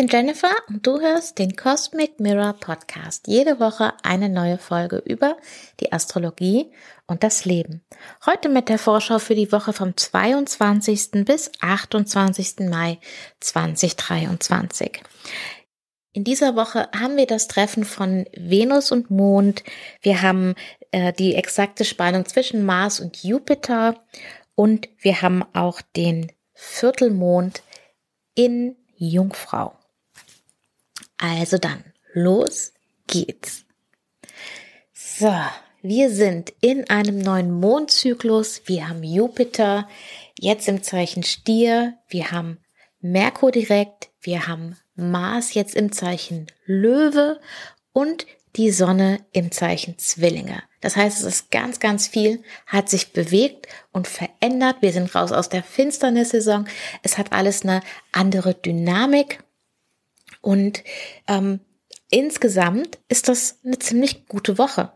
bin Jennifer und du hörst den Cosmic Mirror Podcast. Jede Woche eine neue Folge über die Astrologie und das Leben. Heute mit der Vorschau für die Woche vom 22. bis 28. Mai 2023. In dieser Woche haben wir das Treffen von Venus und Mond. Wir haben äh, die exakte Spannung zwischen Mars und Jupiter und wir haben auch den Viertelmond in Jungfrau. Also dann, los geht's. So, wir sind in einem neuen Mondzyklus. Wir haben Jupiter jetzt im Zeichen Stier. Wir haben Merkur direkt. Wir haben Mars jetzt im Zeichen Löwe und die Sonne im Zeichen Zwillinge. Das heißt, es ist ganz, ganz viel, hat sich bewegt und verändert. Wir sind raus aus der Finsternissaison. Es hat alles eine andere Dynamik. Und ähm, insgesamt ist das eine ziemlich gute Woche.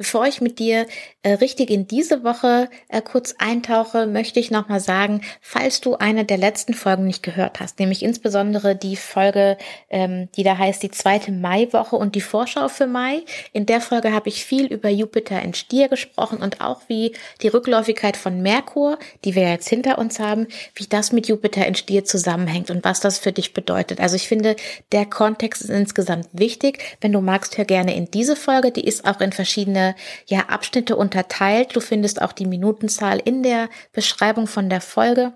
Bevor ich mit dir äh, richtig in diese Woche äh, kurz eintauche, möchte ich nochmal sagen, falls du eine der letzten Folgen nicht gehört hast, nämlich insbesondere die Folge, ähm, die da heißt die zweite Maiwoche und die Vorschau für Mai. In der Folge habe ich viel über Jupiter in Stier gesprochen und auch wie die Rückläufigkeit von Merkur, die wir jetzt hinter uns haben, wie das mit Jupiter in Stier zusammenhängt und was das für dich bedeutet. Also ich finde, der Kontext ist insgesamt wichtig. Wenn du magst, hör gerne in diese Folge. Die ist auch in verschiedene ja, Abschnitte unterteilt. Du findest auch die Minutenzahl in der Beschreibung von der Folge.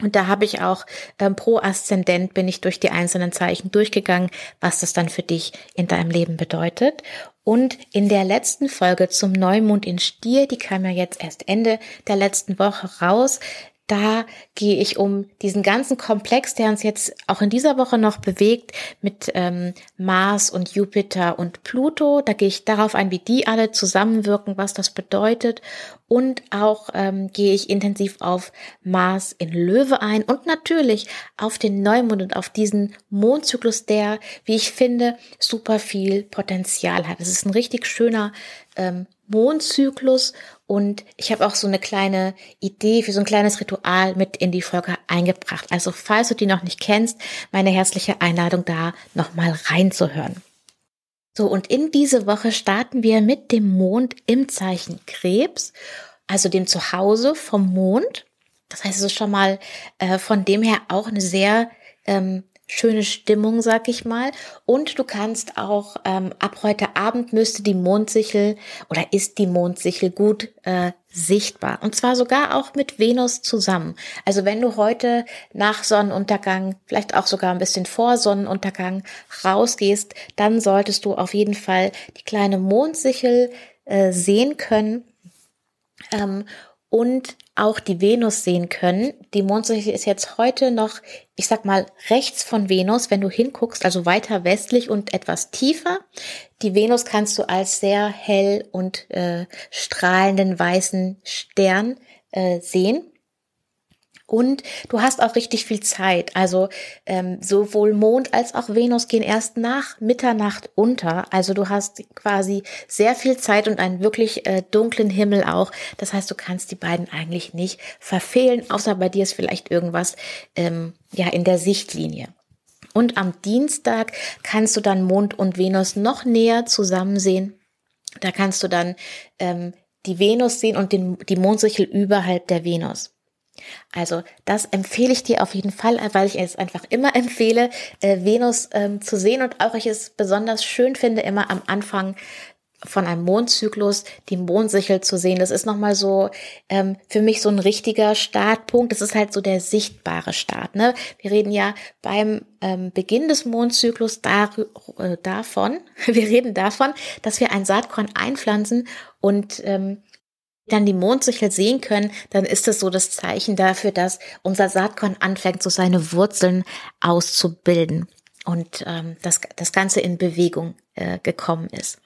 Und da habe ich auch ähm, pro Aszendent bin ich durch die einzelnen Zeichen durchgegangen, was das dann für dich in deinem Leben bedeutet. Und in der letzten Folge zum Neumond in Stier, die kam ja jetzt erst Ende der letzten Woche raus, da gehe ich um diesen ganzen Komplex, der uns jetzt auch in dieser Woche noch bewegt, mit ähm, Mars und Jupiter und Pluto. Da gehe ich darauf ein, wie die alle zusammenwirken, was das bedeutet. Und auch ähm, gehe ich intensiv auf Mars in Löwe ein und natürlich auf den Neumond und auf diesen Mondzyklus, der, wie ich finde, super viel Potenzial hat. Es ist ein richtig schöner ähm, Mondzyklus und ich habe auch so eine kleine Idee für so ein kleines Ritual mit in die Folge eingebracht. Also falls du die noch nicht kennst, meine herzliche Einladung da nochmal reinzuhören. So, und in diese Woche starten wir mit dem Mond im Zeichen Krebs, also dem Zuhause vom Mond. Das heißt, es ist schon mal äh, von dem her auch eine sehr ähm, schöne Stimmung, sag ich mal. Und du kannst auch ähm, ab heute Abend müsste die Mondsichel oder ist die Mondsichel gut äh, sichtbar. Und zwar sogar auch mit Venus zusammen. Also wenn du heute nach Sonnenuntergang, vielleicht auch sogar ein bisschen vor Sonnenuntergang rausgehst, dann solltest du auf jeden Fall die kleine Mondsichel äh, sehen können. Ähm, und auch die Venus sehen können. Die Mondsichel ist jetzt heute noch, ich sag mal, rechts von Venus, wenn du hinguckst, also weiter westlich und etwas tiefer. Die Venus kannst du als sehr hell und äh, strahlenden weißen Stern äh, sehen. Und du hast auch richtig viel Zeit. Also ähm, sowohl Mond als auch Venus gehen erst nach Mitternacht unter. Also du hast quasi sehr viel Zeit und einen wirklich äh, dunklen Himmel auch. Das heißt, du kannst die beiden eigentlich nicht verfehlen, außer bei dir ist vielleicht irgendwas ähm, ja in der Sichtlinie. Und am Dienstag kannst du dann Mond und Venus noch näher zusammen sehen. Da kannst du dann ähm, die Venus sehen und den, die Mondsichel überhalb der Venus. Also das empfehle ich dir auf jeden Fall, weil ich es einfach immer empfehle, äh, Venus ähm, zu sehen und auch ich es besonders schön finde, immer am Anfang von einem Mondzyklus die Mondsichel zu sehen. Das ist nochmal so ähm, für mich so ein richtiger Startpunkt. Das ist halt so der sichtbare Start. Ne? Wir reden ja beim ähm, Beginn des Mondzyklus dar äh, davon, wir reden davon, dass wir ein Saatkorn einpflanzen und ähm, dann die Mondsichel sehen können, dann ist es so das Zeichen dafür, dass unser Saatkorn anfängt, so seine Wurzeln auszubilden und ähm, das, das Ganze in Bewegung äh, gekommen ist.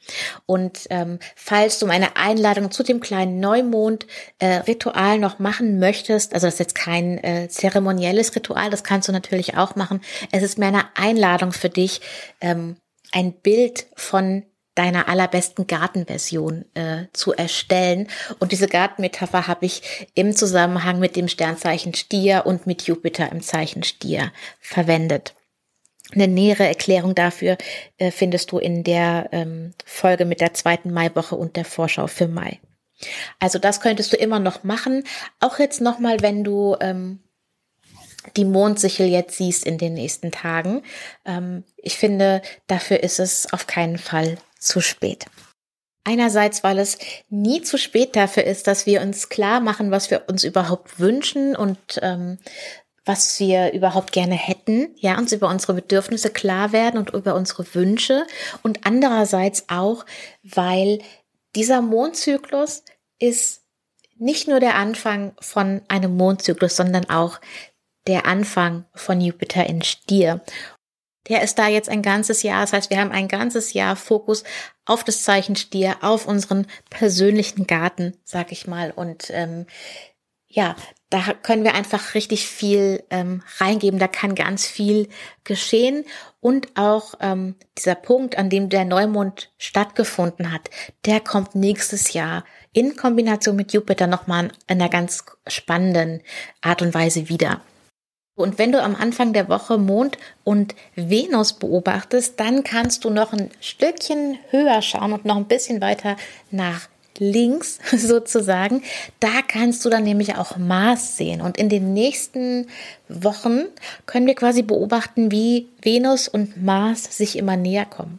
Und ähm, falls du meine Einladung zu dem kleinen Neumond-Ritual äh, noch machen möchtest, also das ist jetzt kein äh, zeremonielles Ritual, das kannst du natürlich auch machen. Es ist mehr eine Einladung für dich, ähm, ein Bild von deiner allerbesten Gartenversion äh, zu erstellen. Und diese Gartenmetapher habe ich im Zusammenhang mit dem Sternzeichen Stier und mit Jupiter im Zeichen Stier verwendet. Eine nähere Erklärung dafür äh, findest du in der ähm, Folge mit der zweiten Maiwoche und der Vorschau für Mai. Also das könntest du immer noch machen. Auch jetzt nochmal, wenn du ähm, die Mondsichel jetzt siehst in den nächsten Tagen. Ähm, ich finde, dafür ist es auf keinen Fall zu spät. Einerseits, weil es nie zu spät dafür ist, dass wir uns klar machen, was wir uns überhaupt wünschen und ähm, was wir überhaupt gerne hätten, ja, uns über unsere Bedürfnisse klar werden und über unsere Wünsche. Und andererseits auch, weil dieser Mondzyklus ist nicht nur der Anfang von einem Mondzyklus, sondern auch der Anfang von Jupiter in Stier. Der ist da jetzt ein ganzes Jahr. Das heißt, wir haben ein ganzes Jahr Fokus auf das Zeichen Stier, auf unseren persönlichen Garten, sag ich mal. Und ähm, ja, da können wir einfach richtig viel ähm, reingeben. Da kann ganz viel geschehen. Und auch ähm, dieser Punkt, an dem der Neumond stattgefunden hat, der kommt nächstes Jahr in Kombination mit Jupiter nochmal in einer ganz spannenden Art und Weise wieder. Und wenn du am Anfang der Woche Mond und Venus beobachtest, dann kannst du noch ein Stückchen höher schauen und noch ein bisschen weiter nach links sozusagen. Da kannst du dann nämlich auch Mars sehen. Und in den nächsten Wochen können wir quasi beobachten, wie Venus und Mars sich immer näher kommen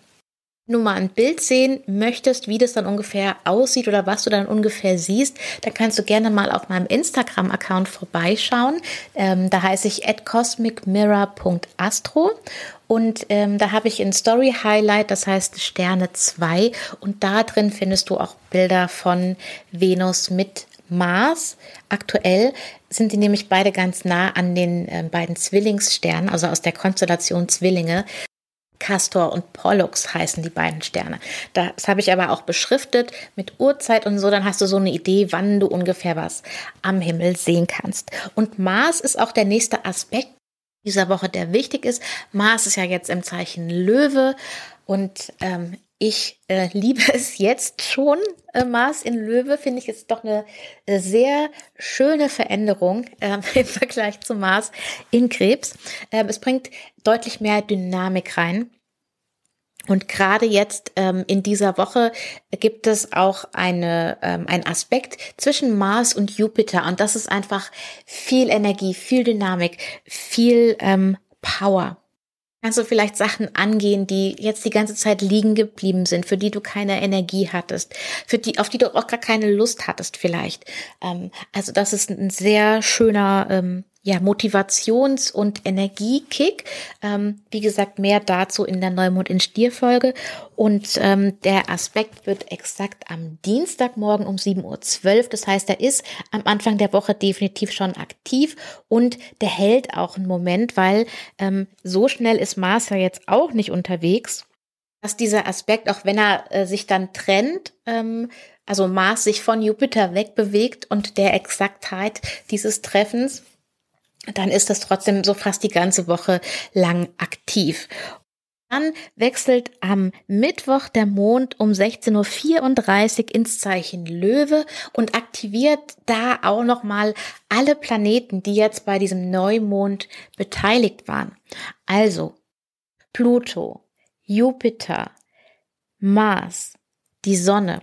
nur mal ein Bild sehen möchtest, wie das dann ungefähr aussieht oder was du dann ungefähr siehst, dann kannst du gerne mal auf meinem Instagram-Account vorbeischauen. Ähm, da heiße ich at cosmicmirror.astro und ähm, da habe ich ein Story Highlight, das heißt Sterne 2 und da drin findest du auch Bilder von Venus mit Mars. Aktuell sind die nämlich beide ganz nah an den äh, beiden Zwillingssternen, also aus der Konstellation Zwillinge. Castor und Pollux heißen die beiden Sterne. Das habe ich aber auch beschriftet mit Uhrzeit und so, dann hast du so eine Idee, wann du ungefähr was am Himmel sehen kannst. Und Mars ist auch der nächste Aspekt dieser Woche, der wichtig ist. Mars ist ja jetzt im Zeichen Löwe und ähm, ich äh, liebe es jetzt schon. Äh, Mars in Löwe finde ich jetzt doch eine äh, sehr schöne Veränderung äh, im Vergleich zu Mars in Krebs. Ähm, es bringt deutlich mehr Dynamik rein. Und gerade jetzt ähm, in dieser Woche gibt es auch eine, ähm, ein Aspekt zwischen Mars und Jupiter. Und das ist einfach viel Energie, viel Dynamik, viel ähm, Power. Kannst du vielleicht Sachen angehen, die jetzt die ganze Zeit liegen geblieben sind, für die du keine Energie hattest, für die, auf die du auch gar keine Lust hattest vielleicht. Ähm, also das ist ein sehr schöner ähm, ja, Motivations- und Energiekick. Ähm, wie gesagt, mehr dazu in der Neumond in Stier-Folge. Und ähm, der Aspekt wird exakt am Dienstagmorgen um 7.12 Uhr. Das heißt, er ist am Anfang der Woche definitiv schon aktiv und der hält auch einen Moment, weil ähm, so schnell ist Mars ja jetzt auch nicht unterwegs, dass dieser Aspekt, auch wenn er äh, sich dann trennt, ähm, also Mars sich von Jupiter wegbewegt und der Exaktheit dieses Treffens, dann ist das trotzdem so fast die ganze Woche lang aktiv. Dann wechselt am Mittwoch der Mond um 16.34 Uhr ins Zeichen Löwe und aktiviert da auch nochmal alle Planeten, die jetzt bei diesem Neumond beteiligt waren. Also Pluto, Jupiter, Mars, die Sonne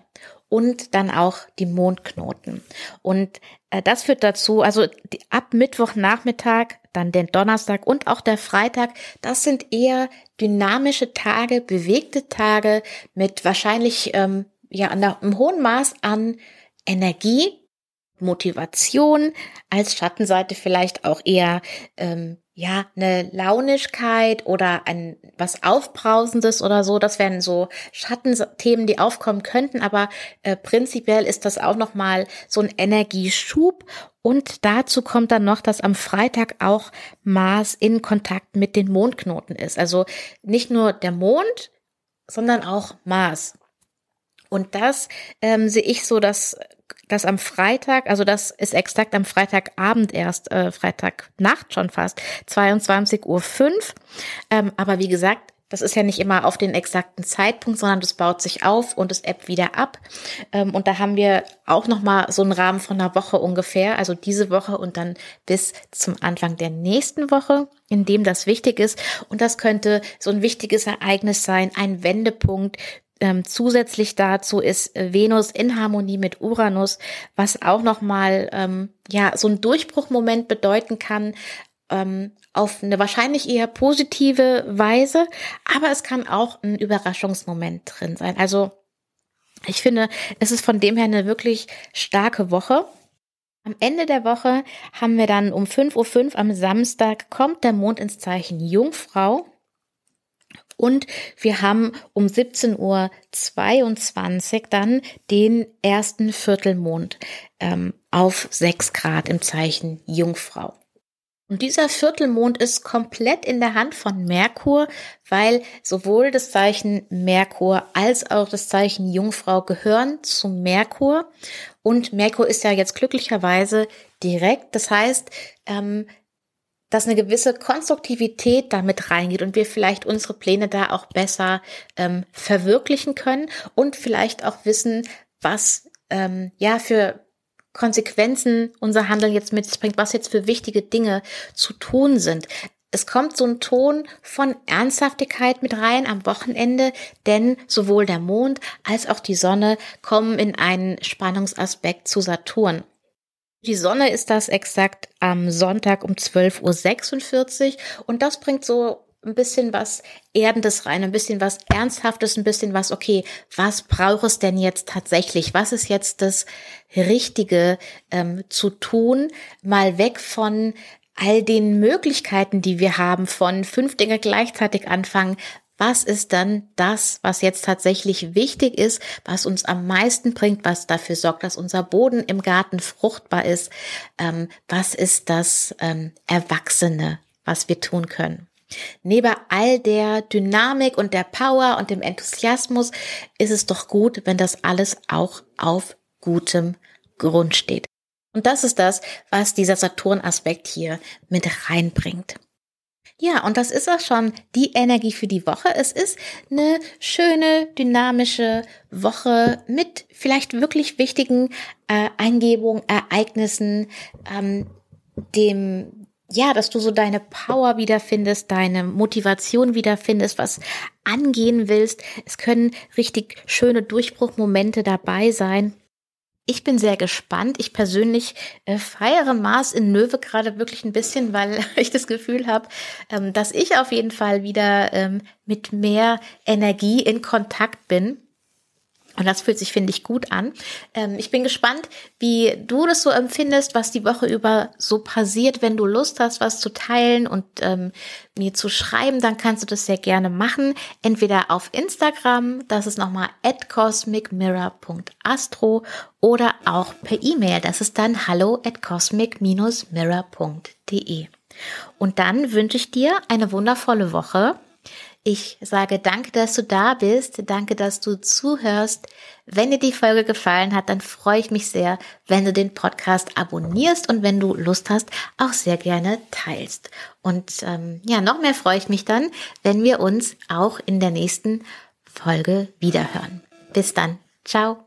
und dann auch die Mondknoten. Und äh, das führt dazu, also die, ab Mittwochnachmittag, dann den Donnerstag und auch der Freitag, das sind eher dynamische Tage, bewegte Tage mit wahrscheinlich ähm, ja einem hohen Maß an Energie, Motivation, als Schattenseite vielleicht auch eher ähm, ja, eine Launigkeit oder ein was Aufbrausendes oder so. Das wären so Schattenthemen, die aufkommen könnten. Aber äh, prinzipiell ist das auch nochmal so ein Energieschub. Und dazu kommt dann noch, dass am Freitag auch Mars in Kontakt mit den Mondknoten ist. Also nicht nur der Mond, sondern auch Mars. Und das ähm, sehe ich so, dass das am Freitag, also das ist exakt am Freitagabend erst, äh, Freitagnacht schon fast, 22.05 Uhr. Ähm, aber wie gesagt, das ist ja nicht immer auf den exakten Zeitpunkt, sondern das baut sich auf und es ebbt wieder ab. Ähm, und da haben wir auch noch mal so einen Rahmen von einer Woche ungefähr, also diese Woche und dann bis zum Anfang der nächsten Woche, in dem das wichtig ist. Und das könnte so ein wichtiges Ereignis sein, ein Wendepunkt, ähm, zusätzlich dazu ist Venus in Harmonie mit Uranus, was auch nochmal ähm, ja so ein Durchbruchmoment bedeuten kann, ähm, auf eine wahrscheinlich eher positive Weise, aber es kann auch ein Überraschungsmoment drin sein. Also ich finde, es ist von dem her eine wirklich starke Woche. Am Ende der Woche haben wir dann um 5.05 Uhr am Samstag kommt der Mond ins Zeichen Jungfrau. Und wir haben um 17.22 Uhr dann den ersten Viertelmond ähm, auf 6 Grad im Zeichen Jungfrau. Und dieser Viertelmond ist komplett in der Hand von Merkur, weil sowohl das Zeichen Merkur als auch das Zeichen Jungfrau gehören zu Merkur. Und Merkur ist ja jetzt glücklicherweise direkt. Das heißt, ähm, dass eine gewisse Konstruktivität damit reingeht und wir vielleicht unsere Pläne da auch besser ähm, verwirklichen können und vielleicht auch wissen, was ähm, ja für Konsequenzen unser Handeln jetzt mitbringt, was jetzt für wichtige Dinge zu tun sind. Es kommt so ein Ton von Ernsthaftigkeit mit rein am Wochenende, denn sowohl der Mond als auch die Sonne kommen in einen Spannungsaspekt zu Saturn. Die Sonne ist das exakt am Sonntag um 12.46 Uhr und das bringt so ein bisschen was Erdendes rein, ein bisschen was Ernsthaftes, ein bisschen was, okay, was braucht es denn jetzt tatsächlich? Was ist jetzt das Richtige ähm, zu tun? Mal weg von all den Möglichkeiten, die wir haben, von fünf Dinge gleichzeitig anfangen. Was ist dann das, was jetzt tatsächlich wichtig ist, was uns am meisten bringt, was dafür sorgt, dass unser Boden im Garten fruchtbar ist? Ähm, was ist das ähm, Erwachsene, was wir tun können? Neben all der Dynamik und der Power und dem Enthusiasmus ist es doch gut, wenn das alles auch auf gutem Grund steht. Und das ist das, was dieser Saturn-Aspekt hier mit reinbringt. Ja, und das ist auch schon die Energie für die Woche. Es ist eine schöne, dynamische Woche mit vielleicht wirklich wichtigen äh, Eingebungen, Ereignissen, ähm, dem ja, dass du so deine Power wiederfindest, deine Motivation wiederfindest, was angehen willst. Es können richtig schöne Durchbruchmomente dabei sein. Ich bin sehr gespannt. Ich persönlich äh, feiere Mars in Löwe gerade wirklich ein bisschen, weil ich das Gefühl habe, ähm, dass ich auf jeden Fall wieder ähm, mit mehr Energie in Kontakt bin. Und das fühlt sich, finde ich, gut an. Ähm, ich bin gespannt, wie du das so empfindest, was die Woche über so passiert. Wenn du Lust hast, was zu teilen und ähm, mir zu schreiben, dann kannst du das sehr gerne machen. Entweder auf Instagram, das ist nochmal at cosmicmirror.astro oder auch per E-Mail, das ist dann hallo at cosmic-mirror.de. Und dann wünsche ich dir eine wundervolle Woche. Ich sage danke, dass du da bist. Danke, dass du zuhörst. Wenn dir die Folge gefallen hat, dann freue ich mich sehr, wenn du den Podcast abonnierst und wenn du Lust hast, auch sehr gerne teilst. Und ähm, ja, noch mehr freue ich mich dann, wenn wir uns auch in der nächsten Folge wiederhören. Bis dann. Ciao.